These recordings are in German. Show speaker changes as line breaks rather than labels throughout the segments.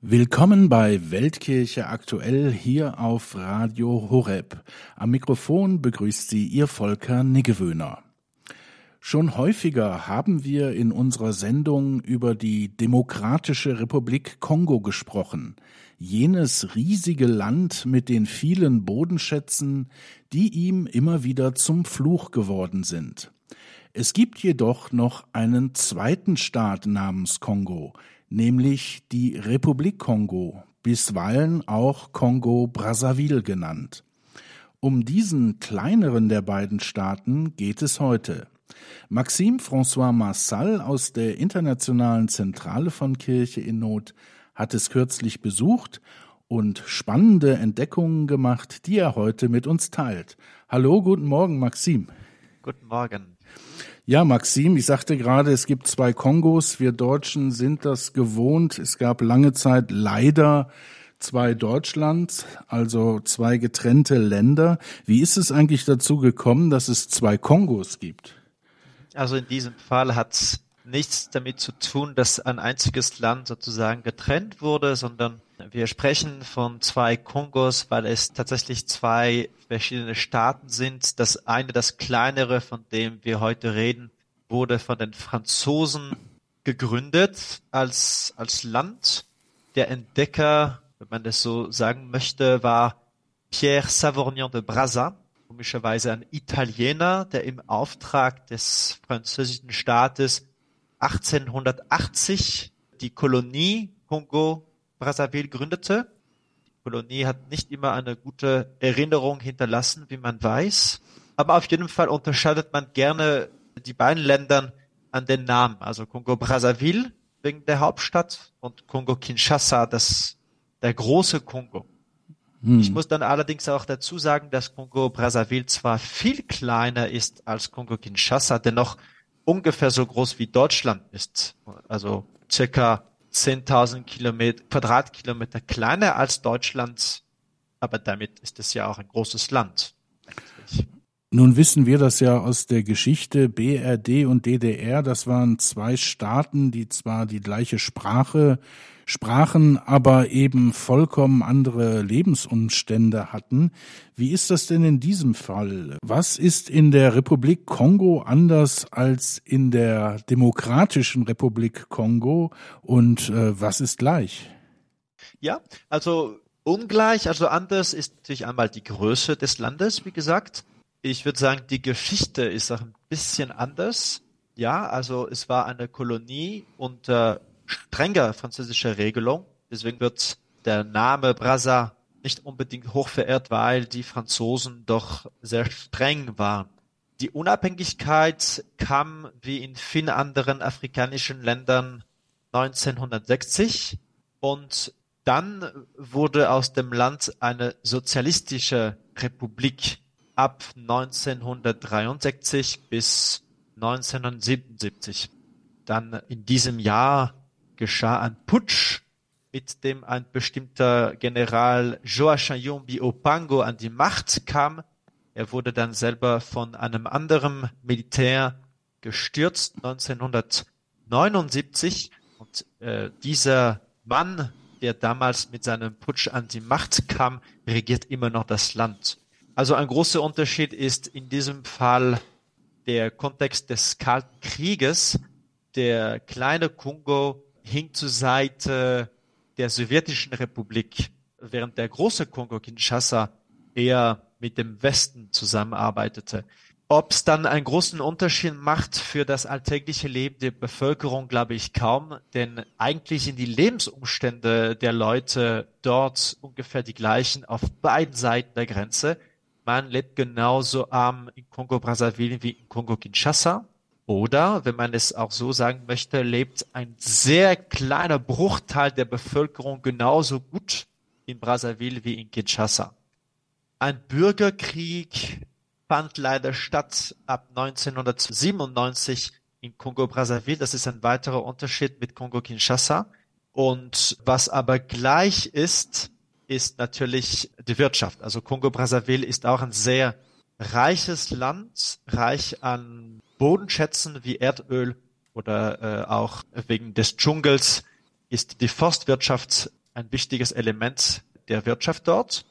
Willkommen bei Weltkirche aktuell hier auf Radio Horeb. Am Mikrofon begrüßt Sie Ihr Volker Niggewöhner. Schon häufiger haben wir in unserer Sendung über die Demokratische Republik Kongo gesprochen, jenes riesige Land mit den vielen Bodenschätzen, die ihm immer wieder zum Fluch geworden sind. Es gibt jedoch noch einen zweiten Staat namens Kongo, nämlich die Republik Kongo, bisweilen auch Kongo-Brazzaville genannt. Um diesen kleineren der beiden Staaten geht es heute. Maxime François Marsal aus der Internationalen Zentrale von Kirche in Not hat es kürzlich besucht und spannende Entdeckungen gemacht, die er heute mit uns teilt. Hallo, guten Morgen, Maxime.
Guten Morgen.
Ja, Maxim, ich sagte gerade, es gibt zwei Kongos. Wir Deutschen sind das gewohnt. Es gab lange Zeit leider zwei Deutschlands, also zwei getrennte Länder. Wie ist es eigentlich dazu gekommen, dass es zwei Kongos gibt?
Also in diesem Fall hat es nichts damit zu tun, dass ein einziges Land sozusagen getrennt wurde, sondern wir sprechen von zwei Kongos, weil es tatsächlich zwei verschiedene Staaten sind. Das eine, das kleinere, von dem wir heute reden, wurde von den Franzosen gegründet als, als Land. Der Entdecker, wenn man das so sagen möchte, war Pierre Savorgnan de Brazza, komischerweise ein Italiener, der im Auftrag des französischen Staates 1880 die Kolonie Kongo Brazzaville gründete. Die Kolonie hat nicht immer eine gute Erinnerung hinterlassen, wie man weiß. Aber auf jeden Fall unterscheidet man gerne die beiden Ländern an den Namen. Also Kongo Brazzaville wegen der Hauptstadt und Kongo Kinshasa, das, der große Kongo. Hm. Ich muss dann allerdings auch dazu sagen, dass Kongo Brazzaville zwar viel kleiner ist als Kongo Kinshasa, dennoch ungefähr so groß wie Deutschland ist. Also circa 10.000 Kilometer, Quadratkilometer kleiner als Deutschland, aber damit ist es ja auch ein großes Land.
Nun wissen wir das ja aus der Geschichte BRD und DDR. Das waren zwei Staaten, die zwar die gleiche Sprache sprachen, aber eben vollkommen andere Lebensumstände hatten. Wie ist das denn in diesem Fall? Was ist in der Republik Kongo anders als in der Demokratischen Republik Kongo und äh, was ist gleich?
Ja, also ungleich, also anders ist natürlich einmal die Größe des Landes, wie gesagt. Ich würde sagen, die Geschichte ist auch ein bisschen anders. Ja, also es war eine Kolonie unter strenger französischer Regelung. Deswegen wird der Name Brazza nicht unbedingt hoch verehrt, weil die Franzosen doch sehr streng waren. Die Unabhängigkeit kam wie in vielen anderen afrikanischen Ländern 1960 und dann wurde aus dem Land eine sozialistische Republik ab 1963 bis 1977. Dann in diesem Jahr geschah ein Putsch, mit dem ein bestimmter General Joachim Yombi Opango an die Macht kam. Er wurde dann selber von einem anderen Militär gestürzt 1979 und äh, dieser Mann, der damals mit seinem Putsch an die Macht kam, regiert immer noch das Land. Also ein großer Unterschied ist in diesem Fall der Kontext des Kalten Krieges. Der kleine Kongo hing zur Seite der sowjetischen Republik, während der große Kongo Kinshasa eher mit dem Westen zusammenarbeitete. Ob es dann einen großen Unterschied macht für das alltägliche Leben der Bevölkerung, glaube ich kaum, denn eigentlich sind die Lebensumstände der Leute dort ungefähr die gleichen auf beiden Seiten der Grenze. Man lebt genauso arm in Kongo-Brazzaville wie in Kongo-Kinshasa. Oder, wenn man es auch so sagen möchte, lebt ein sehr kleiner Bruchteil der Bevölkerung genauso gut in Brazzaville wie in Kinshasa. Ein Bürgerkrieg fand leider statt ab 1997 in Kongo-Brazzaville. Das ist ein weiterer Unterschied mit Kongo-Kinshasa. Und was aber gleich ist, ist natürlich die Wirtschaft. Also Kongo-Brazzaville ist auch ein sehr reiches Land, reich an Bodenschätzen wie Erdöl oder äh, auch wegen des Dschungels ist die Forstwirtschaft ein wichtiges Element der Wirtschaft dort.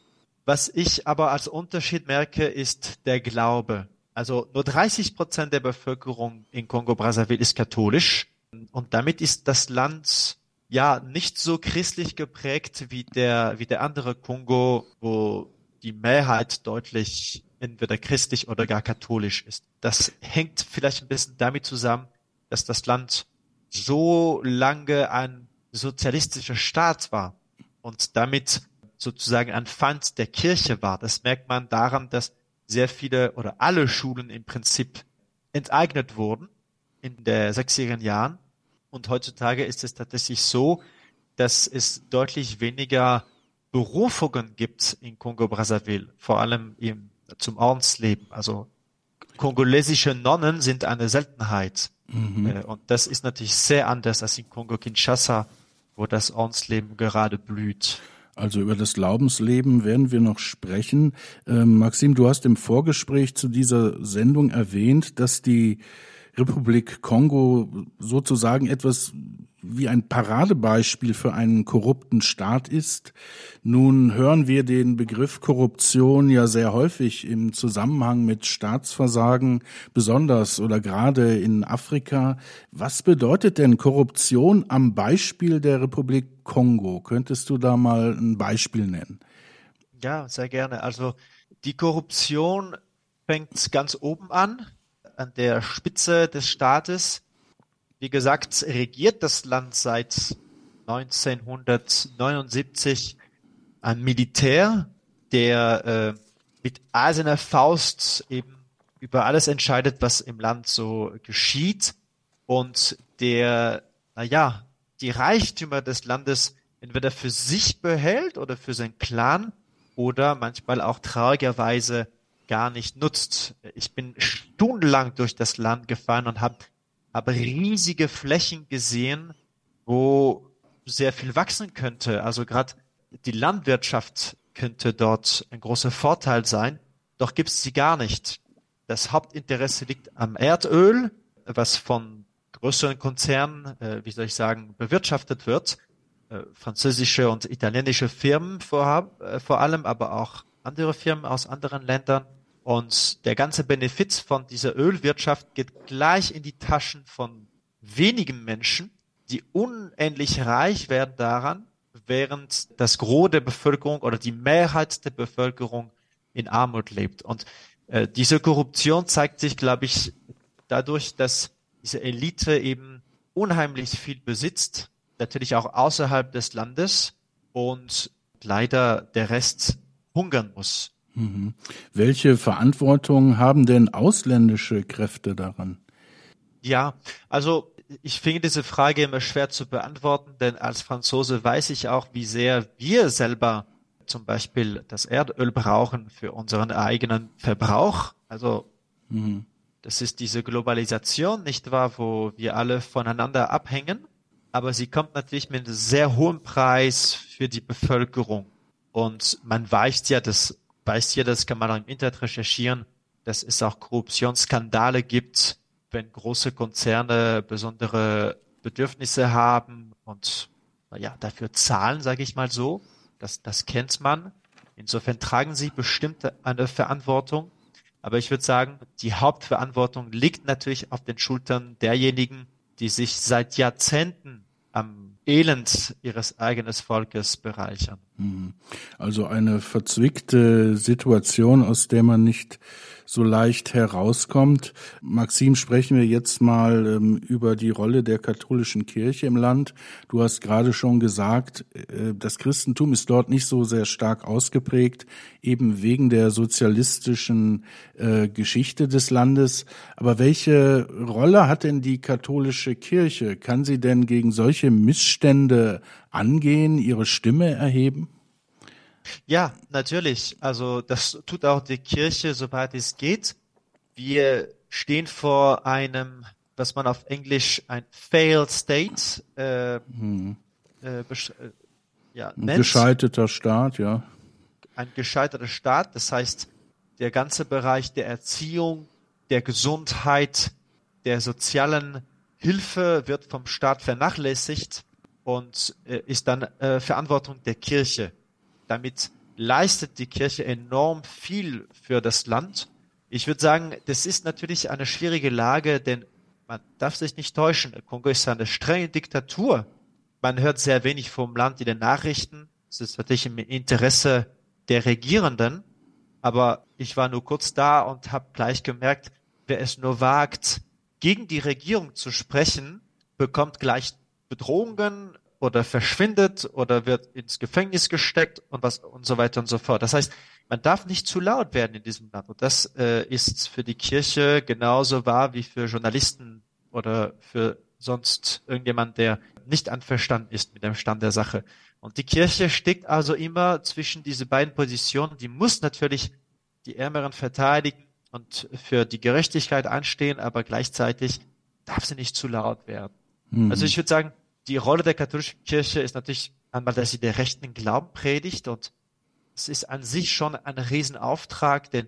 Was ich aber als Unterschied merke, ist der Glaube. Also nur 30 Prozent der Bevölkerung in Kongo-Brazzaville ist katholisch und damit ist das Land ja nicht so christlich geprägt wie der wie der andere Kongo, wo die Mehrheit deutlich entweder christlich oder gar katholisch ist. Das hängt vielleicht ein bisschen damit zusammen, dass das Land so lange ein sozialistischer Staat war und damit sozusagen ein Feind der Kirche war. Das merkt man daran, dass sehr viele oder alle Schulen im Prinzip enteignet wurden in der sechzigen Jahren. Und heutzutage ist es tatsächlich so, dass es deutlich weniger Berufungen gibt in Kongo-Brazzaville, vor allem im, zum Ordensleben. Also kongolesische Nonnen sind eine Seltenheit. Mhm. Äh, und das ist natürlich sehr anders als in Kongo-Kinshasa, wo das Ordensleben gerade blüht.
Also über das Glaubensleben werden wir noch sprechen. Ähm, Maxim, du hast im Vorgespräch zu dieser Sendung erwähnt, dass die Republik Kongo sozusagen etwas wie ein Paradebeispiel für einen korrupten Staat ist. Nun hören wir den Begriff Korruption ja sehr häufig im Zusammenhang mit Staatsversagen, besonders oder gerade in Afrika. Was bedeutet denn Korruption am Beispiel der Republik Kongo? Könntest du da mal ein Beispiel nennen?
Ja, sehr gerne. Also die Korruption fängt ganz oben an, an der Spitze des Staates. Wie gesagt, regiert das Land seit 1979 ein Militär, der äh, mit eiserner Faust eben über alles entscheidet, was im Land so geschieht. Und der, naja, die Reichtümer des Landes entweder für sich behält oder für seinen Clan oder manchmal auch traurigerweise gar nicht nutzt. Ich bin stundenlang durch das Land gefahren und habe aber riesige Flächen gesehen, wo sehr viel wachsen könnte. Also gerade die Landwirtschaft könnte dort ein großer Vorteil sein, doch gibt es sie gar nicht. Das Hauptinteresse liegt am Erdöl, was von größeren Konzernen, äh, wie soll ich sagen, bewirtschaftet wird. Äh, französische und italienische Firmen vor, äh, vor allem, aber auch andere Firmen aus anderen Ländern. Und der ganze Benefit von dieser Ölwirtschaft geht gleich in die Taschen von wenigen Menschen, die unendlich reich werden daran, während das Gros der Bevölkerung oder die Mehrheit der Bevölkerung in Armut lebt. Und äh, diese Korruption zeigt sich, glaube ich, dadurch, dass diese Elite eben unheimlich viel besitzt, natürlich auch außerhalb des Landes und leider der Rest hungern muss.
Mhm. Welche Verantwortung haben denn ausländische Kräfte daran?
Ja, also ich finde diese Frage immer schwer zu beantworten, denn als Franzose weiß ich auch, wie sehr wir selber zum Beispiel das Erdöl brauchen für unseren eigenen Verbrauch. Also mhm. das ist diese Globalisation, nicht wahr, wo wir alle voneinander abhängen, aber sie kommt natürlich mit einem sehr hohen Preis für die Bevölkerung. Und man weiß ja, dass weiß hier, das kann man auch im Internet recherchieren, dass es auch Korruptionsskandale gibt, wenn große Konzerne besondere Bedürfnisse haben und naja, dafür zahlen, sage ich mal so. Das, das kennt man. Insofern tragen sie bestimmt eine Verantwortung. Aber ich würde sagen, die Hauptverantwortung liegt natürlich auf den Schultern derjenigen, die sich seit Jahrzehnten am Elend ihres eigenen Volkes bereichern.
Mhm. Also eine verzwickte Situation, aus der man nicht so leicht herauskommt. Maxim, sprechen wir jetzt mal ähm, über die Rolle der katholischen Kirche im Land. Du hast gerade schon gesagt, äh, das Christentum ist dort nicht so sehr stark ausgeprägt, eben wegen der sozialistischen äh, Geschichte des Landes. Aber welche Rolle hat denn die katholische Kirche? Kann sie denn gegen solche Missstände angehen, ihre Stimme erheben?
Ja, natürlich. Also das tut auch die Kirche, soweit es geht. Wir stehen vor einem, was man auf Englisch ein failed state äh, hm.
äh, äh, ja, nennt. Ein gescheiterter Staat, ja.
Ein gescheiterter Staat, das heißt, der ganze Bereich der Erziehung, der Gesundheit, der sozialen Hilfe wird vom Staat vernachlässigt und äh, ist dann äh, Verantwortung der Kirche. Damit leistet die Kirche enorm viel für das Land. Ich würde sagen, das ist natürlich eine schwierige Lage, denn man darf sich nicht täuschen. Kongo ist eine strenge Diktatur. Man hört sehr wenig vom Land in den Nachrichten. Es ist natürlich im Interesse der Regierenden. Aber ich war nur kurz da und habe gleich gemerkt, wer es nur wagt, gegen die Regierung zu sprechen, bekommt gleich Bedrohungen oder verschwindet oder wird ins Gefängnis gesteckt und was und so weiter und so fort. Das heißt, man darf nicht zu laut werden in diesem Land. Und das äh, ist für die Kirche genauso wahr wie für Journalisten oder für sonst irgendjemand, der nicht anverstanden ist mit dem Stand der Sache. Und die Kirche steckt also immer zwischen diese beiden Positionen. Die muss natürlich die Ärmeren verteidigen und für die Gerechtigkeit anstehen, aber gleichzeitig darf sie nicht zu laut werden. Mhm. Also ich würde sagen, die Rolle der katholischen Kirche ist natürlich einmal, dass sie der rechten Glauben predigt und es ist an sich schon ein Riesenauftrag, denn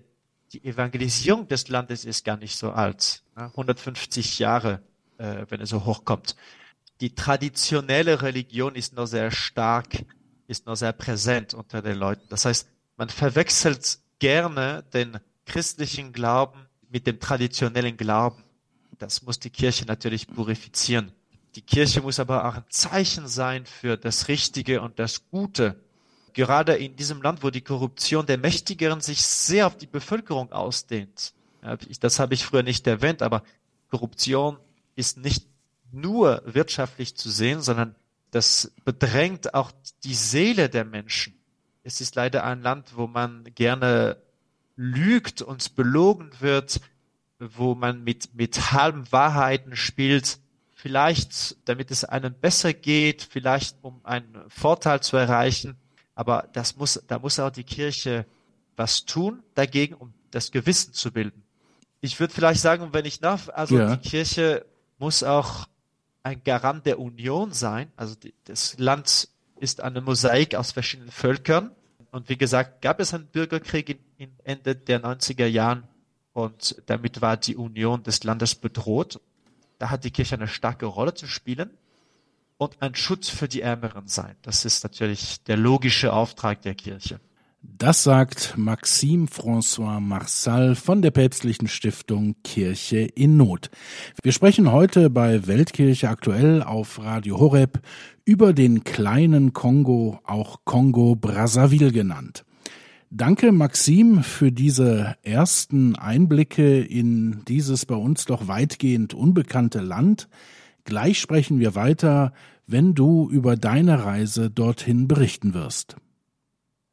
die Evangelisierung des Landes ist gar nicht so alt. 150 Jahre, äh, wenn es so hochkommt. Die traditionelle Religion ist noch sehr stark, ist noch sehr präsent unter den Leuten. Das heißt, man verwechselt gerne den christlichen Glauben mit dem traditionellen Glauben. Das muss die Kirche natürlich purifizieren. Die Kirche muss aber auch ein Zeichen sein für das Richtige und das Gute. Gerade in diesem Land, wo die Korruption der Mächtigeren sich sehr auf die Bevölkerung ausdehnt. Das habe ich früher nicht erwähnt, aber Korruption ist nicht nur wirtschaftlich zu sehen, sondern das bedrängt auch die Seele der Menschen. Es ist leider ein Land, wo man gerne lügt und belogen wird, wo man mit, mit halben Wahrheiten spielt, vielleicht damit es einem besser geht, vielleicht um einen Vorteil zu erreichen. Aber das muss, da muss auch die Kirche was tun dagegen, um das Gewissen zu bilden. Ich würde vielleicht sagen, wenn ich nach, also ja. die Kirche muss auch ein Garant der Union sein. Also die, das Land ist eine Mosaik aus verschiedenen Völkern. Und wie gesagt, gab es einen Bürgerkrieg in, in Ende der 90er Jahren und damit war die Union des Landes bedroht. Da hat die Kirche eine starke Rolle zu spielen und ein Schutz für die Ärmeren sein. Das ist natürlich der logische Auftrag der Kirche.
Das sagt Maxime François Marsal von der päpstlichen Stiftung Kirche in Not. Wir sprechen heute bei Weltkirche aktuell auf Radio Horeb über den kleinen Kongo, auch Kongo Brazzaville genannt. Danke, Maxim, für diese ersten Einblicke in dieses bei uns doch weitgehend unbekannte Land. Gleich sprechen wir weiter, wenn du über deine Reise dorthin berichten wirst.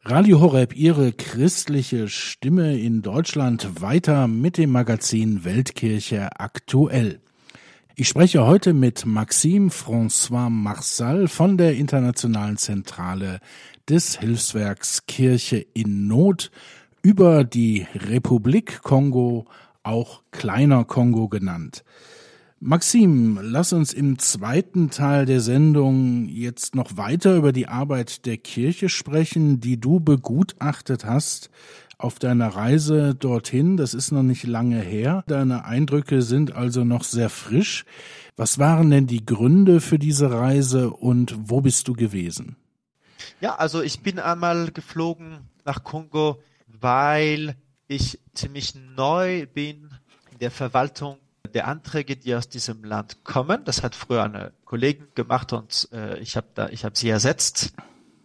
Radio Horeb, Ihre christliche Stimme in Deutschland, weiter mit dem Magazin Weltkirche aktuell. Ich spreche heute mit Maxime François Marsal von der Internationalen Zentrale des Hilfswerks Kirche in Not über die Republik Kongo, auch kleiner Kongo genannt. Maxim, lass uns im zweiten Teil der Sendung jetzt noch weiter über die Arbeit der Kirche sprechen, die du begutachtet hast auf deiner Reise dorthin. Das ist noch nicht lange her. Deine Eindrücke sind also noch sehr frisch. Was waren denn die Gründe für diese Reise und wo bist du gewesen?
Ja, also ich bin einmal geflogen nach Kongo, weil ich ziemlich neu bin in der Verwaltung der Anträge, die aus diesem Land kommen. Das hat früher eine Kollegin gemacht und äh, ich habe da, ich habe sie ersetzt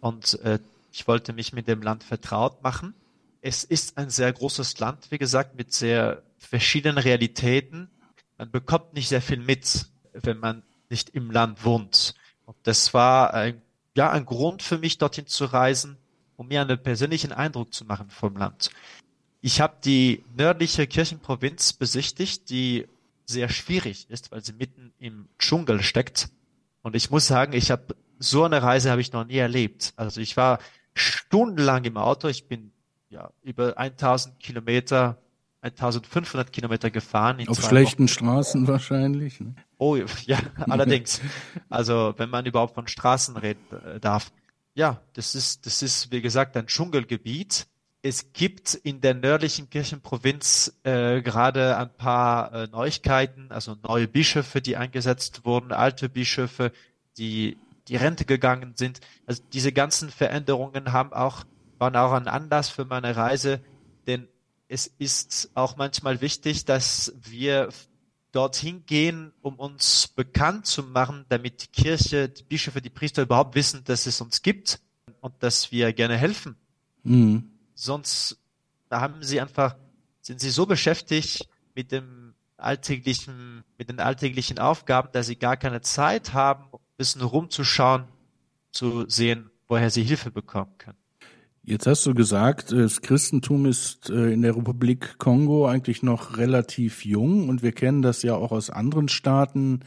und äh, ich wollte mich mit dem Land vertraut machen. Es ist ein sehr großes Land, wie gesagt, mit sehr verschiedenen Realitäten. Man bekommt nicht sehr viel mit, wenn man nicht im Land wohnt. Und das war ein, ja ein Grund für mich, dorthin zu reisen, um mir einen persönlichen Eindruck zu machen vom Land. Ich habe die nördliche Kirchenprovinz besichtigt, die sehr schwierig ist, weil sie mitten im Dschungel steckt. Und ich muss sagen, ich habe so eine Reise habe ich noch nie erlebt. Also ich war stundenlang im Auto. Ich bin ja über 1000 Kilometer, 1500 Kilometer gefahren.
Auf schlechten Wochen. Straßen wahrscheinlich. Ne?
Oh ja, allerdings. Also wenn man überhaupt von Straßen reden äh, darf. Ja, das ist das ist wie gesagt ein Dschungelgebiet es gibt in der nördlichen Kirchenprovinz äh, gerade ein paar äh, Neuigkeiten, also neue Bischöfe, die eingesetzt wurden, alte Bischöfe, die die Rente gegangen sind. Also diese ganzen Veränderungen haben auch, waren auch ein Anlass für meine Reise, es ist auch manchmal wichtig, dass wir dorthin gehen, um uns bekannt zu machen, damit die Kirche, die Bischöfe, die Priester überhaupt wissen, dass es uns gibt und dass wir gerne helfen. Mhm. Sonst haben sie einfach, sind sie so beschäftigt mit dem alltäglichen, mit den alltäglichen Aufgaben, dass sie gar keine Zeit haben, ein bisschen rumzuschauen, zu sehen, woher sie Hilfe bekommen können.
Jetzt hast du gesagt, das Christentum ist äh, in der Republik Kongo eigentlich noch relativ jung und wir kennen das ja auch aus anderen Staaten.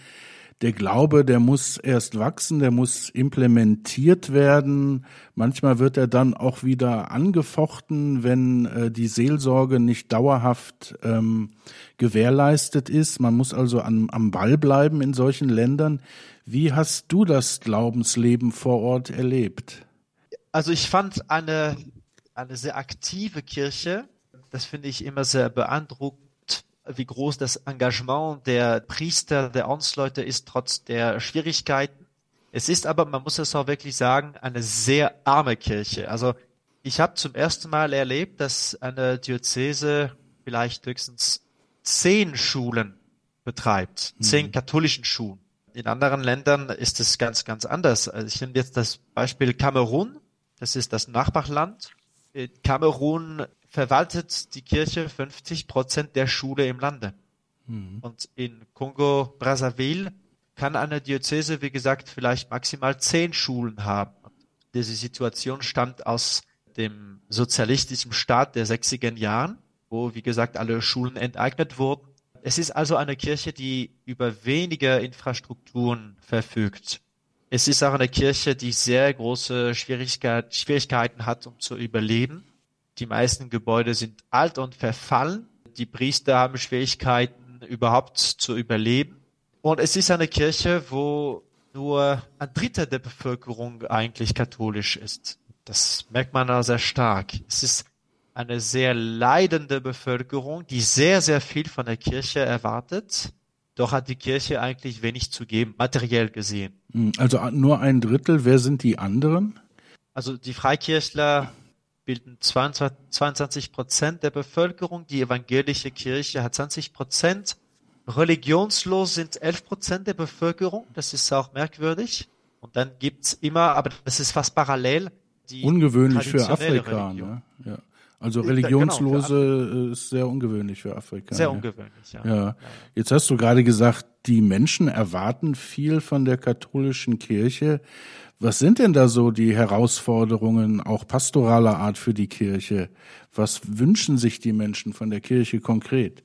Der Glaube, der muss erst wachsen, der muss implementiert werden. Manchmal wird er dann auch wieder angefochten, wenn äh, die Seelsorge nicht dauerhaft ähm, gewährleistet ist. Man muss also an, am Ball bleiben in solchen Ländern. Wie hast du das Glaubensleben vor Ort erlebt?
Also ich fand eine, eine sehr aktive Kirche. Das finde ich immer sehr beeindruckend, wie groß das Engagement der Priester, der Ordensleute ist, trotz der Schwierigkeiten. Es ist aber, man muss es auch wirklich sagen, eine sehr arme Kirche. Also ich habe zum ersten Mal erlebt, dass eine Diözese vielleicht höchstens zehn Schulen betreibt, mhm. zehn katholischen Schulen. In anderen Ländern ist es ganz, ganz anders. Also ich nehme jetzt das Beispiel Kamerun. Das ist das Nachbarland. In Kamerun verwaltet die Kirche 50 Prozent der Schule im Lande. Mhm. Und in Kongo Brazzaville kann eine Diözese, wie gesagt, vielleicht maximal zehn Schulen haben. Diese Situation stammt aus dem sozialistischen Staat der 60er Jahren, wo, wie gesagt, alle Schulen enteignet wurden. Es ist also eine Kirche, die über weniger Infrastrukturen verfügt. Es ist auch eine Kirche, die sehr große Schwierigkeit, Schwierigkeiten hat, um zu überleben. Die meisten Gebäude sind alt und verfallen. Die Priester haben Schwierigkeiten, überhaupt zu überleben. Und es ist eine Kirche, wo nur ein Drittel der Bevölkerung eigentlich katholisch ist. Das merkt man auch sehr stark. Es ist eine sehr leidende Bevölkerung, die sehr, sehr viel von der Kirche erwartet doch hat die Kirche eigentlich wenig zu geben, materiell gesehen.
Hm, also nur ein Drittel. Wer sind die anderen?
Also die Freikirchler bilden 22 Prozent der Bevölkerung. Die evangelische Kirche hat 20 Prozent. Religionslos sind 11 Prozent der Bevölkerung. Das ist auch merkwürdig. Und dann gibt's immer, aber das ist fast parallel,
die Ungewöhnlich für Afrika. Ne? Ja. Also genau, religionslose genau, ist sehr ungewöhnlich für Afrika.
Sehr ungewöhnlich, ja.
ja. Jetzt hast du gerade gesagt, die Menschen erwarten viel von der katholischen Kirche. Was sind denn da so die Herausforderungen, auch pastoraler Art für die Kirche? Was wünschen sich die Menschen von der Kirche konkret?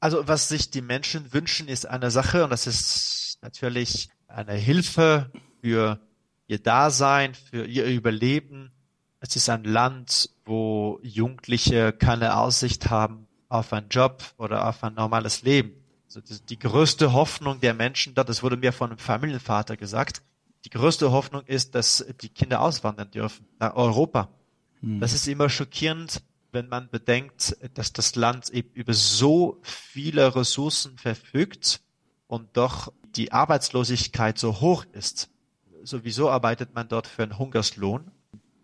Also was sich die Menschen wünschen, ist eine Sache und das ist natürlich eine Hilfe für ihr Dasein, für ihr Überleben, es ist ein Land, wo Jugendliche keine Aussicht haben auf einen Job oder auf ein normales Leben. Also die größte Hoffnung der Menschen dort, das wurde mir von einem Familienvater gesagt, die größte Hoffnung ist, dass die Kinder auswandern dürfen nach Europa. Hm. Das ist immer schockierend, wenn man bedenkt, dass das Land eben über so viele Ressourcen verfügt und doch die Arbeitslosigkeit so hoch ist. Sowieso arbeitet man dort für einen Hungerslohn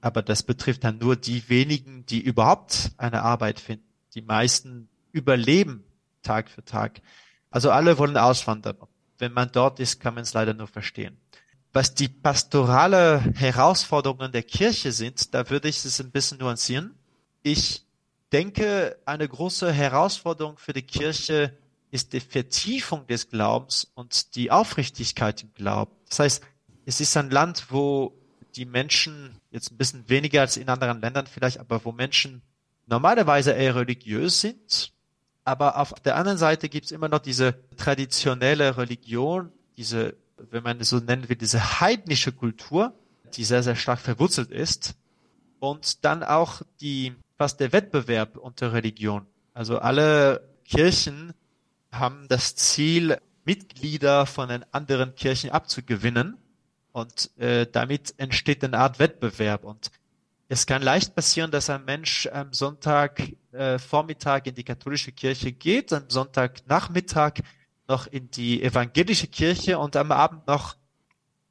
aber das betrifft dann nur die wenigen, die überhaupt eine Arbeit finden. Die meisten überleben Tag für Tag. Also alle wollen auswandern. Wenn man dort ist, kann man es leider nur verstehen. Was die pastorale Herausforderungen der Kirche sind, da würde ich es ein bisschen nuancieren. Ich denke, eine große Herausforderung für die Kirche ist die Vertiefung des Glaubens und die Aufrichtigkeit im Glauben. Das heißt, es ist ein Land, wo die Menschen jetzt ein bisschen weniger als in anderen Ländern vielleicht, aber wo Menschen normalerweise eher religiös sind. Aber auf der anderen Seite gibt es immer noch diese traditionelle Religion, diese, wenn man es so nennen will, diese heidnische Kultur, die sehr, sehr stark verwurzelt ist. Und dann auch die, fast der Wettbewerb unter Religion. Also alle Kirchen haben das Ziel, Mitglieder von den anderen Kirchen abzugewinnen. Und äh, damit entsteht eine Art Wettbewerb. Und es kann leicht passieren, dass ein Mensch am Sonntag äh, Vormittag in die katholische Kirche geht, am Sonntagnachmittag noch in die evangelische Kirche und am Abend noch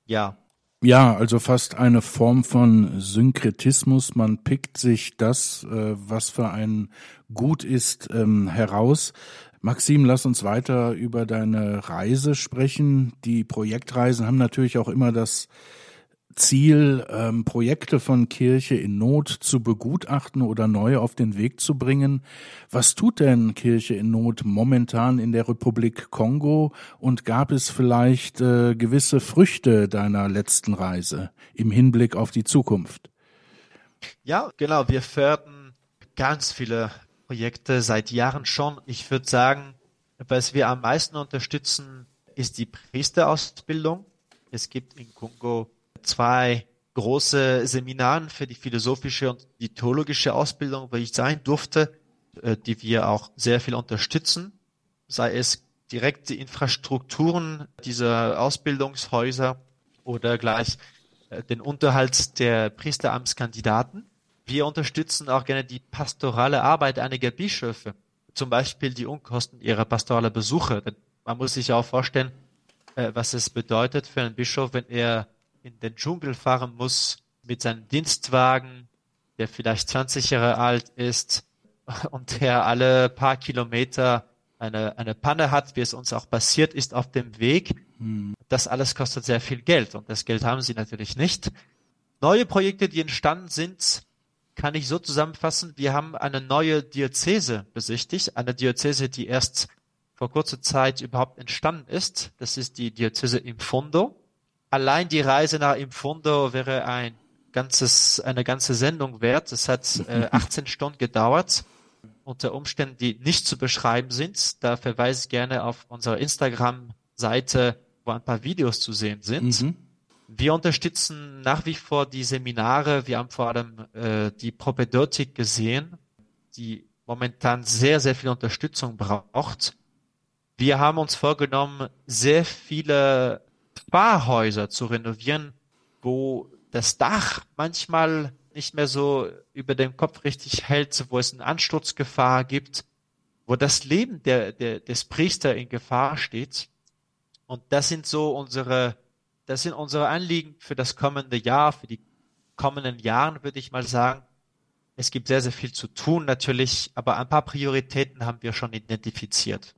ja
Ja, also fast eine Form von Synkretismus. Man pickt sich das, äh, was für einen gut ist, ähm, heraus. Maxim, lass uns weiter über deine Reise sprechen. Die Projektreisen haben natürlich auch immer das Ziel, ähm, Projekte von Kirche in Not zu begutachten oder neu auf den Weg zu bringen. Was tut denn Kirche in Not momentan in der Republik Kongo und gab es vielleicht äh, gewisse Früchte deiner letzten Reise im Hinblick auf die Zukunft?
Ja, genau. Wir fördern ganz viele Projekte seit Jahren schon. Ich würde sagen, was wir am meisten unterstützen, ist die Priesterausbildung. Es gibt in Kongo zwei große Seminaren für die philosophische und die theologische Ausbildung, wo ich sein durfte, äh, die wir auch sehr viel unterstützen, sei es direkt die Infrastrukturen dieser Ausbildungshäuser oder gleich äh, den Unterhalt der Priesteramtskandidaten. Wir unterstützen auch gerne die pastorale Arbeit einiger Bischöfe, zum Beispiel die Unkosten ihrer pastoralen Besuche. Man muss sich auch vorstellen, äh, was es bedeutet für einen Bischof, wenn er in den Dschungel fahren muss mit seinem Dienstwagen, der vielleicht 20 Jahre alt ist und der alle paar Kilometer eine, eine Panne hat, wie es uns auch passiert ist auf dem Weg. Hm. Das alles kostet sehr viel Geld und das Geld haben sie natürlich nicht. Neue Projekte, die entstanden sind, kann ich so zusammenfassen. Wir haben eine neue Diözese besichtigt, eine Diözese, die erst vor kurzer Zeit überhaupt entstanden ist. Das ist die Diözese im Fondo allein die Reise nach Imfundo wäre ein ganzes, eine ganze Sendung wert. Es hat äh, 18 Stunden gedauert, unter Umständen, die nicht zu beschreiben sind. Da verweise ich gerne auf unsere Instagram-Seite, wo ein paar Videos zu sehen sind. Mhm. Wir unterstützen nach wie vor die Seminare. Wir haben vor allem äh, die Propedeutik gesehen, die momentan sehr, sehr viel Unterstützung braucht. Wir haben uns vorgenommen, sehr viele Sparhäuser zu renovieren, wo das Dach manchmal nicht mehr so über dem Kopf richtig hält, wo es eine Ansturzgefahr gibt, wo das Leben der, der, des Priester in Gefahr steht. Und das sind so unsere, das sind unsere Anliegen für das kommende Jahr, für die kommenden Jahren, würde ich mal sagen. Es gibt sehr, sehr viel zu tun natürlich, aber ein paar Prioritäten haben wir schon identifiziert.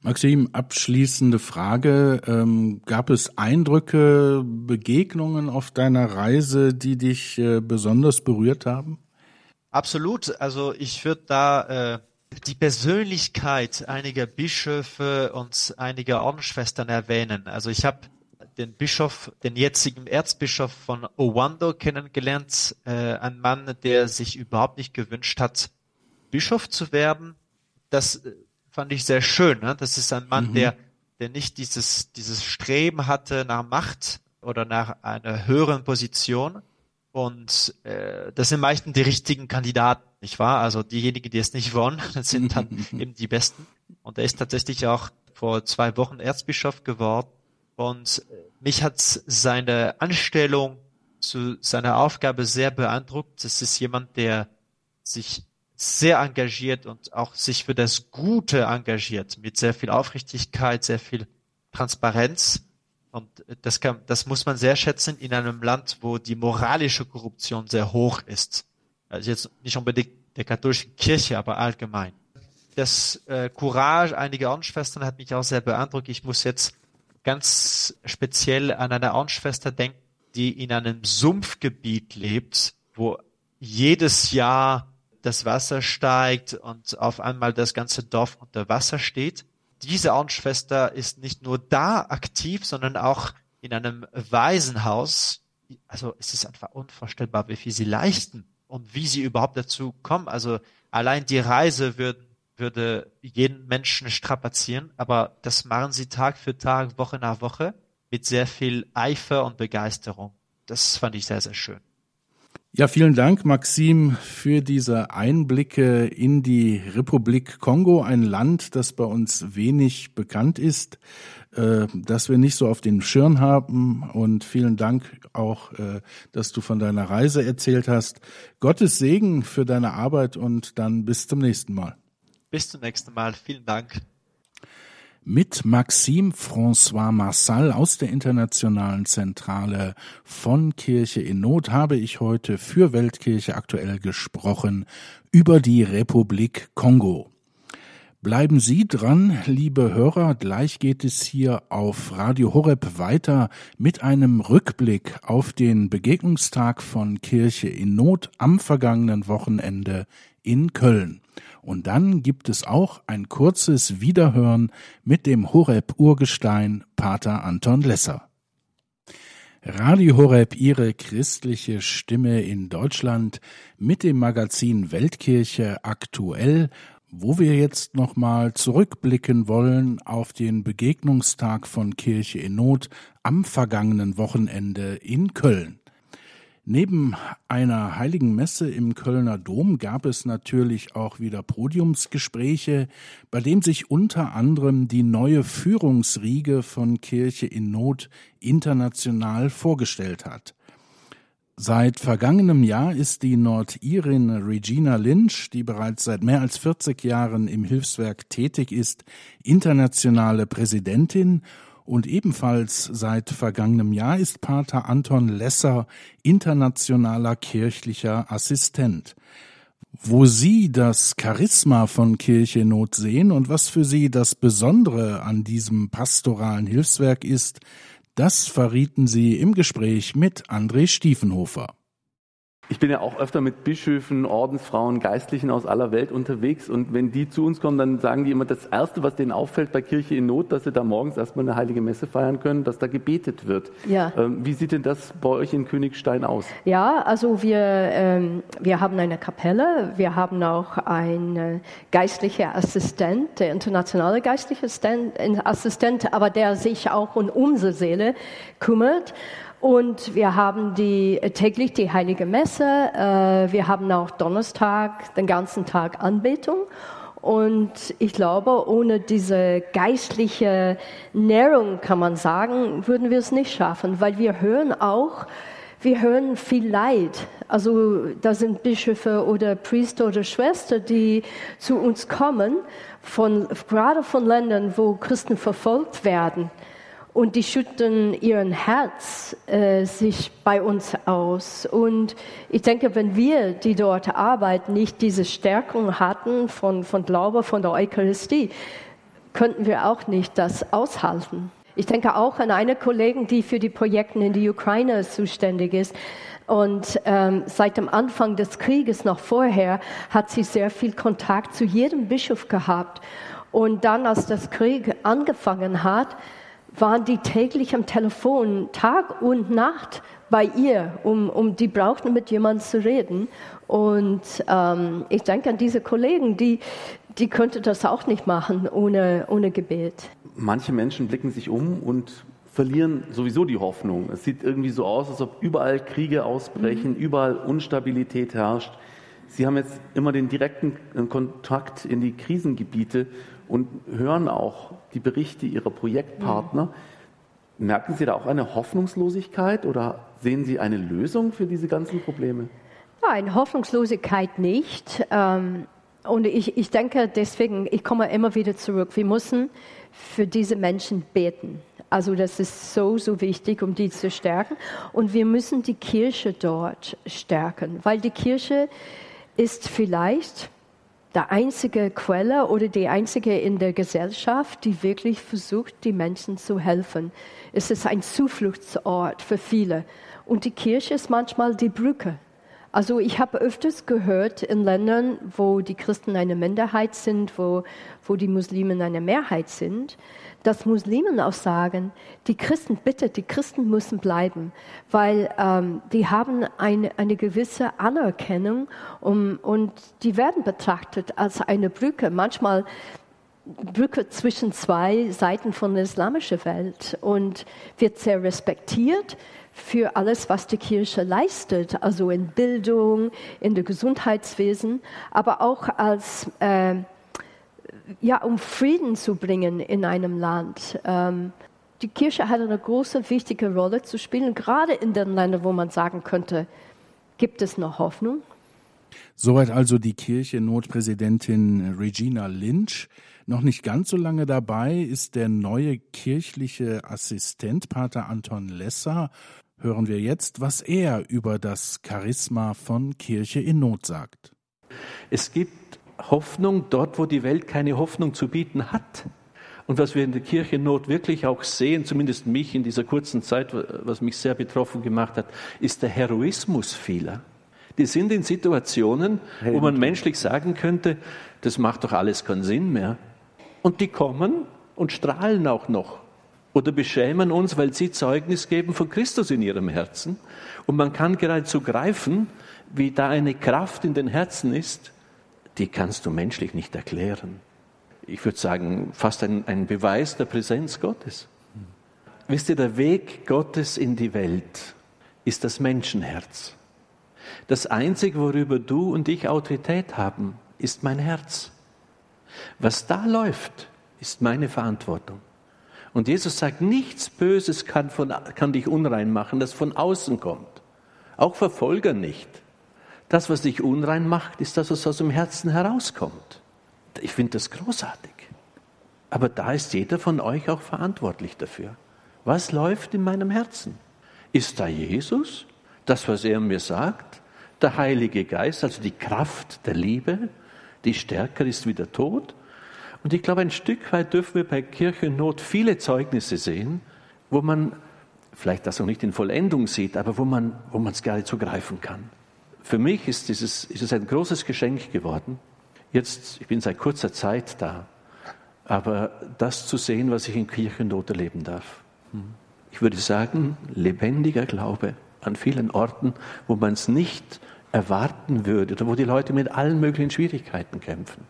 Maxim, abschließende Frage. Ähm, gab es Eindrücke, Begegnungen auf deiner Reise, die dich äh, besonders berührt haben?
Absolut. Also ich würde da äh, die Persönlichkeit einiger Bischöfe und einiger Ordensschwestern erwähnen. Also ich habe den Bischof, den jetzigen Erzbischof von Owando kennengelernt, äh, ein Mann, der sich überhaupt nicht gewünscht hat, Bischof zu werden. Das äh, fand ich sehr schön. Ne? Das ist ein Mann, mhm. der, der nicht dieses, dieses Streben hatte nach Macht oder nach einer höheren Position. Und äh, das sind meistens die richtigen Kandidaten, nicht wahr? Also diejenigen, die es nicht wollen, sind dann eben die Besten. Und er ist tatsächlich auch vor zwei Wochen Erzbischof geworden. Und äh, mich hat seine Anstellung zu seiner Aufgabe sehr beeindruckt. Das ist jemand, der sich sehr engagiert und auch sich für das Gute engagiert, mit sehr viel Aufrichtigkeit, sehr viel Transparenz. Und das kann, das muss man sehr schätzen in einem Land, wo die moralische Korruption sehr hoch ist. Also jetzt nicht unbedingt der katholischen Kirche, aber allgemein. Das äh, Courage einiger Ordensschwestern hat mich auch sehr beeindruckt. Ich muss jetzt ganz speziell an eine Ordensschwester denken, die in einem Sumpfgebiet lebt, wo jedes Jahr das Wasser steigt und auf einmal das ganze Dorf unter Wasser steht. Diese Ordensschwester ist nicht nur da aktiv, sondern auch in einem Waisenhaus. Also es ist einfach unvorstellbar, wie viel sie leisten und wie sie überhaupt dazu kommen. Also allein die Reise würde, würde jeden Menschen strapazieren, aber das machen sie Tag für Tag, Woche nach Woche mit sehr viel Eifer und Begeisterung. Das fand ich sehr, sehr schön.
Ja, vielen Dank, Maxim, für diese Einblicke in die Republik Kongo, ein Land, das bei uns wenig bekannt ist, äh, das wir nicht so auf den Schirm haben. Und vielen Dank auch, äh, dass du von deiner Reise erzählt hast. Gottes Segen für deine Arbeit und dann bis zum nächsten Mal.
Bis zum nächsten Mal. Vielen Dank.
Mit Maxime François Marsal aus der Internationalen Zentrale von Kirche in Not habe ich heute für Weltkirche aktuell gesprochen über die Republik Kongo. Bleiben Sie dran, liebe Hörer, gleich geht es hier auf Radio Horeb weiter mit einem Rückblick auf den Begegnungstag von Kirche in Not am vergangenen Wochenende in Köln. Und dann gibt es auch ein kurzes Wiederhören mit dem Horeb-Urgestein Pater Anton Lesser. Radio Horeb, Ihre christliche Stimme in Deutschland mit dem Magazin Weltkirche aktuell, wo wir jetzt nochmal zurückblicken wollen auf den Begegnungstag von Kirche in Not am vergangenen Wochenende in Köln. Neben einer heiligen Messe im Kölner Dom gab es natürlich auch wieder Podiumsgespräche, bei dem sich unter anderem die neue Führungsriege von Kirche in Not international vorgestellt hat. Seit vergangenem Jahr ist die Nordirin Regina Lynch, die bereits seit mehr als 40 Jahren im Hilfswerk tätig ist, internationale Präsidentin und ebenfalls seit vergangenem Jahr ist Pater Anton Lesser internationaler kirchlicher Assistent. Wo Sie das Charisma von Kirche Not sehen und was für Sie das Besondere an diesem pastoralen Hilfswerk ist, das verrieten Sie im Gespräch mit André Stiefenhofer.
Ich bin ja auch öfter mit Bischöfen, Ordensfrauen, Geistlichen aus aller Welt unterwegs und wenn die zu uns kommen, dann sagen die immer, das Erste, was denen auffällt bei Kirche in Not, dass sie da morgens erstmal eine heilige Messe feiern können, dass da gebetet wird. Ja. Ähm, wie sieht denn das bei euch in Königstein aus?
Ja, also wir, ähm, wir haben eine Kapelle, wir haben auch einen geistlichen Assistent, der internationale geistliche Assistent, aber der sich auch um unsere Seele kümmert. Und wir haben die, äh, täglich die Heilige Messe. Äh, wir haben auch Donnerstag den ganzen Tag Anbetung. Und ich glaube, ohne diese geistliche Nährung, kann man sagen, würden wir es nicht schaffen, weil wir hören auch, wir hören viel Leid. Also da sind Bischöfe oder Priester oder Schwestern, die zu uns kommen, von, gerade von Ländern, wo Christen verfolgt werden und die schütten ihren Herz äh, sich bei uns aus. Und ich denke, wenn wir, die dort arbeiten, nicht diese Stärkung hatten von, von Glaube, von der Eucharistie, könnten wir auch nicht das aushalten. Ich denke auch an eine Kollegin, die für die Projekte in die Ukraine zuständig ist. Und ähm, seit dem Anfang des Krieges noch vorher hat sie sehr viel Kontakt zu jedem Bischof gehabt. Und dann, als das Krieg angefangen hat, waren die täglich am Telefon, Tag und Nacht bei ihr, um, um die brauchten mit jemandem zu reden. Und ähm, ich denke an diese Kollegen, die, die könnte das auch nicht machen ohne, ohne Gebet.
Manche Menschen blicken sich um und verlieren sowieso die Hoffnung. Es sieht irgendwie so aus, als ob überall Kriege ausbrechen, mhm. überall Unstabilität herrscht. Sie haben jetzt immer den direkten Kontakt in die Krisengebiete und hören auch die Berichte Ihrer Projektpartner. Mhm. Merken Sie da auch eine Hoffnungslosigkeit oder sehen Sie eine Lösung für diese ganzen Probleme?
Nein, Hoffnungslosigkeit nicht. Ähm, und ich, ich denke deswegen, ich komme immer wieder zurück. Wir müssen für diese Menschen beten. Also das ist so, so wichtig, um die zu stärken. Und wir müssen die Kirche dort stärken, weil die Kirche ist vielleicht der einzige Quelle oder die einzige in der Gesellschaft, die wirklich versucht, die Menschen zu helfen. Es ist ein Zufluchtsort für viele. Und die Kirche ist manchmal die Brücke. Also ich habe öfters gehört in Ländern, wo die Christen eine Minderheit sind, wo, wo die Muslimen eine Mehrheit sind, dass Muslimen auch sagen, die Christen, bitte, die Christen müssen bleiben, weil ähm, die haben eine, eine gewisse Anerkennung um, und die werden betrachtet als eine Brücke. Manchmal Brücke zwischen zwei Seiten von der islamischen Welt und wird sehr respektiert für alles, was die Kirche leistet, also in Bildung, in der Gesundheitswesen, aber auch als äh, ja, um Frieden zu bringen in einem Land. Ähm, die Kirche hat eine große, wichtige Rolle zu spielen, gerade in den Ländern, wo man sagen könnte, gibt es noch Hoffnung?
Soweit also die Kirchennotpräsidentin Regina Lynch. Noch nicht ganz so lange dabei ist der neue kirchliche Assistent Pater Anton Lesser. Hören wir jetzt, was er über das Charisma von Kirche in Not sagt.
Es gibt Hoffnung dort, wo die Welt keine Hoffnung zu bieten hat. Und was wir in der Kirche in Not wirklich auch sehen, zumindest mich in dieser kurzen Zeit, was mich sehr betroffen gemacht hat, ist der Heroismus vieler. Die sind in Situationen, wo man menschlich sagen könnte, das macht doch alles keinen Sinn mehr. Und die kommen und strahlen auch noch oder beschämen uns, weil sie Zeugnis geben von Christus in ihrem Herzen. Und man kann geradezu greifen, wie da eine Kraft in den Herzen ist, die kannst du menschlich nicht erklären. Ich würde sagen, fast ein, ein Beweis der Präsenz Gottes. Wisst ihr, der Weg Gottes in die Welt ist das Menschenherz. Das Einzige, worüber du und ich Autorität haben, ist mein Herz. Was da läuft, ist meine Verantwortung. Und Jesus sagt, nichts Böses kann, von, kann dich unrein machen, das von außen kommt. Auch Verfolger nicht. Das, was dich unrein macht, ist das, was aus dem Herzen herauskommt. Ich finde das großartig. Aber da ist jeder von euch auch verantwortlich dafür. Was läuft in meinem Herzen? Ist da Jesus? Das, was er mir sagt? Der Heilige Geist, also die Kraft der Liebe, die stärker ist wie der Tod? Und ich glaube, ein Stück weit dürfen wir bei Kirchennot viele Zeugnisse sehen, wo man vielleicht das noch nicht in Vollendung sieht, aber wo man wo man es geradezu greifen kann. Für mich ist, dieses, ist es ein großes Geschenk geworden. Jetzt, ich bin seit kurzer Zeit da, aber das zu sehen, was ich in Kirchennot erleben darf. Ich würde sagen, lebendiger Glaube an vielen Orten, wo man es nicht erwarten würde oder wo die Leute mit allen möglichen Schwierigkeiten kämpfen.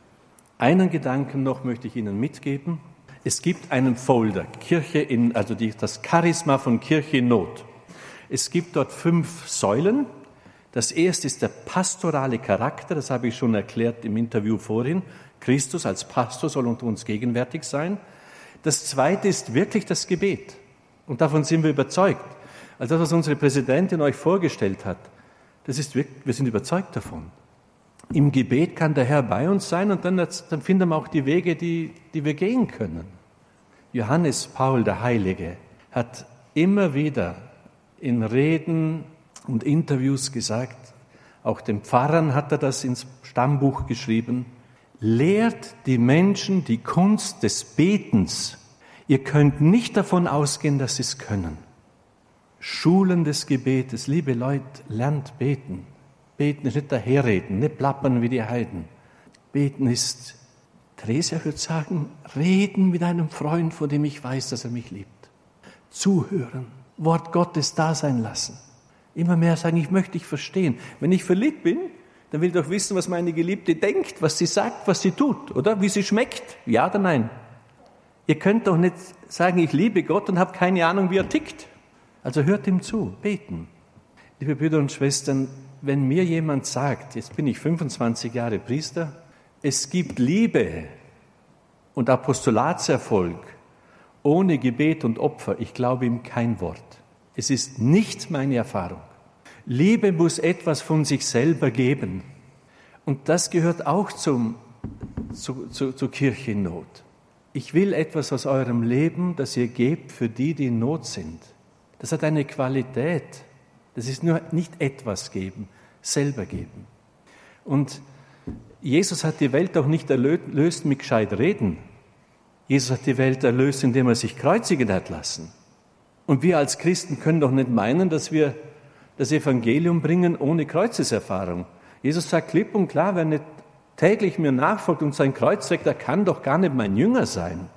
Einen Gedanken noch möchte ich Ihnen mitgeben. Es gibt einen Folder, Kirche in, also die, das Charisma von Kirche in Not. Es gibt dort fünf Säulen. Das erste ist der pastorale Charakter, das habe ich schon erklärt im Interview vorhin. Christus als Pastor soll unter uns gegenwärtig sein. Das zweite ist wirklich das Gebet. Und davon sind wir überzeugt. Also das, was unsere Präsidentin euch vorgestellt hat, das ist, wir sind überzeugt davon. Im Gebet kann der Herr bei uns sein und dann, dann finden wir auch die Wege, die, die wir gehen können. Johannes Paul der Heilige hat immer wieder in Reden und Interviews gesagt, auch den Pfarrern hat er das ins Stammbuch geschrieben, lehrt die Menschen die Kunst des Betens. Ihr könnt nicht davon ausgehen, dass sie es können. Schulen des Gebetes, liebe Leute, lernt beten. Beten ist nicht daherreden, nicht plappern wie die Heiden. Beten ist, Theresia würde sagen, reden mit einem Freund, von dem ich weiß, dass er mich liebt. Zuhören, Wort Gottes da sein lassen. Immer mehr sagen, ich möchte dich verstehen. Wenn ich verliebt bin, dann will ich doch wissen, was meine Geliebte denkt, was sie sagt, was sie tut, oder? Wie sie schmeckt. Ja oder nein? Ihr könnt doch nicht sagen, ich liebe Gott und habe keine Ahnung, wie er tickt. Also hört ihm zu, beten. Liebe Brüder und Schwestern, wenn mir jemand sagt, jetzt bin ich 25 Jahre Priester, es gibt Liebe und Apostolatserfolg ohne Gebet und Opfer, ich glaube ihm kein Wort. Es ist nicht meine Erfahrung. Liebe muss etwas von sich selber geben. Und das gehört auch zum, zu, zu, zur Kirche in Not. Ich will etwas aus eurem Leben, das ihr gebt für die, die in Not sind. Das hat eine Qualität. Das ist nur nicht etwas geben, selber geben. Und Jesus hat die Welt auch nicht erlöst mit gescheit reden. Jesus hat die Welt erlöst, indem er sich kreuzigen hat lassen. Und wir als Christen können doch nicht meinen, dass wir das Evangelium bringen ohne Kreuzeserfahrung. Jesus sagt klipp und klar, wer nicht täglich mir nachfolgt und sein Kreuz trägt, der kann doch gar nicht mein Jünger sein.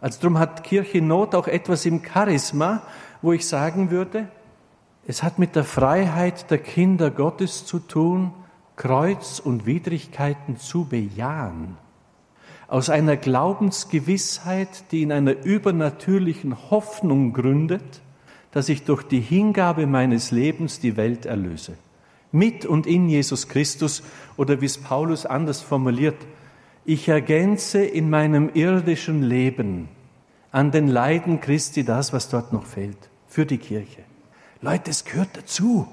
Also darum hat Kirche Not auch etwas im Charisma, wo ich sagen würde, es hat mit der Freiheit der Kinder Gottes zu tun, Kreuz und Widrigkeiten zu bejahen. Aus einer Glaubensgewissheit, die in einer übernatürlichen Hoffnung gründet, dass ich durch die Hingabe meines Lebens die Welt erlöse. Mit und in Jesus Christus oder wie es Paulus anders formuliert, ich ergänze in meinem irdischen Leben an den Leiden Christi das, was dort noch fehlt, für die Kirche. Leute, es gehört dazu.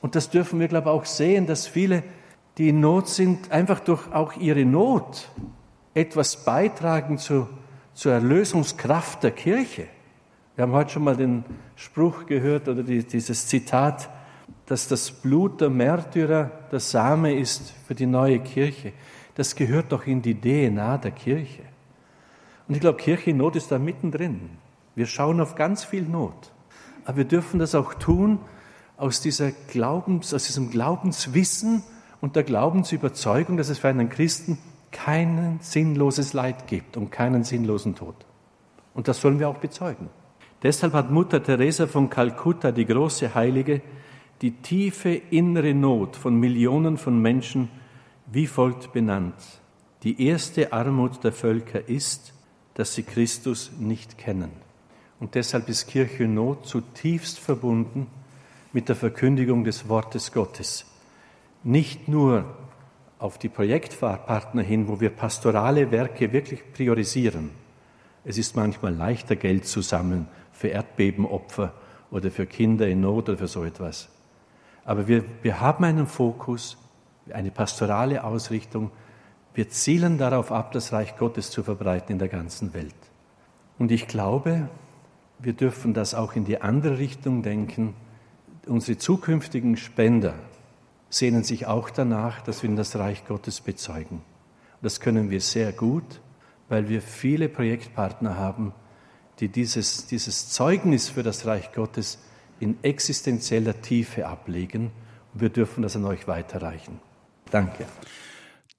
Und das dürfen wir, glaube ich, auch sehen, dass viele, die in Not sind, einfach durch auch ihre Not etwas beitragen zu, zur Erlösungskraft der Kirche. Wir haben heute schon mal den Spruch gehört oder die, dieses Zitat, dass das Blut der Märtyrer der Same ist für die neue Kirche. Das gehört doch in die DNA der Kirche. Und ich glaube, Kirche in Not ist da mittendrin. Wir schauen auf ganz viel Not. Aber wir dürfen das auch tun aus, dieser Glaubens, aus diesem Glaubenswissen und der Glaubensüberzeugung, dass es für einen Christen kein sinnloses Leid gibt und keinen sinnlosen Tod. Und das sollen wir auch bezeugen. Deshalb hat Mutter Teresa von Kalkutta, die große Heilige, die tiefe innere Not von Millionen von Menschen wie folgt benannt. Die erste Armut der Völker ist, dass sie Christus nicht kennen. Und deshalb ist Kirche Not zutiefst verbunden mit der Verkündigung des Wortes Gottes. Nicht nur auf die Projektpartner hin, wo wir pastorale Werke wirklich priorisieren. Es ist manchmal leichter, Geld zu sammeln für Erdbebenopfer oder für Kinder in Not oder für so etwas. Aber wir, wir haben einen Fokus, eine pastorale Ausrichtung. Wir zielen darauf ab, das Reich Gottes zu verbreiten in der ganzen Welt. Und ich glaube, wir dürfen das auch in die andere Richtung denken. Unsere zukünftigen Spender sehnen sich auch danach, dass wir in das Reich Gottes bezeugen. Das können wir sehr gut, weil wir viele Projektpartner haben, die dieses, dieses Zeugnis für das Reich Gottes in existenzieller Tiefe ablegen. Und wir dürfen das an euch weiterreichen. Danke.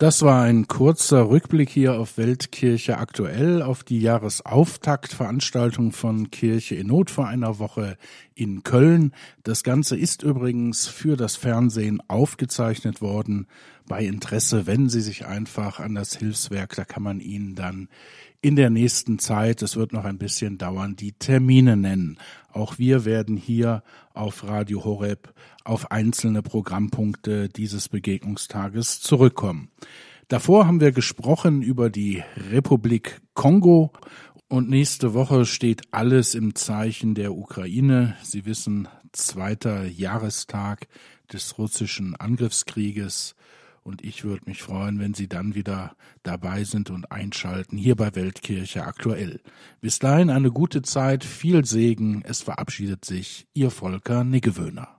Das war ein kurzer Rückblick hier auf Weltkirche aktuell, auf die Jahresauftaktveranstaltung von Kirche in Not vor einer Woche in Köln. Das Ganze ist übrigens für das Fernsehen aufgezeichnet worden. Bei Interesse, wenn Sie sich einfach an das Hilfswerk, da kann man Ihnen dann in der nächsten Zeit, es wird noch ein bisschen dauern, die Termine nennen. Auch wir werden hier auf Radio Horeb auf einzelne Programmpunkte dieses Begegnungstages zurückkommen. Davor haben wir gesprochen über die Republik Kongo und nächste Woche steht alles im Zeichen der Ukraine. Sie wissen, zweiter Jahrestag des russischen Angriffskrieges. Und ich würde mich freuen, wenn Sie dann wieder dabei sind und einschalten hier bei Weltkirche aktuell. Bis dahin eine gute Zeit, viel Segen. Es verabschiedet sich Ihr Volker Niggewöhner.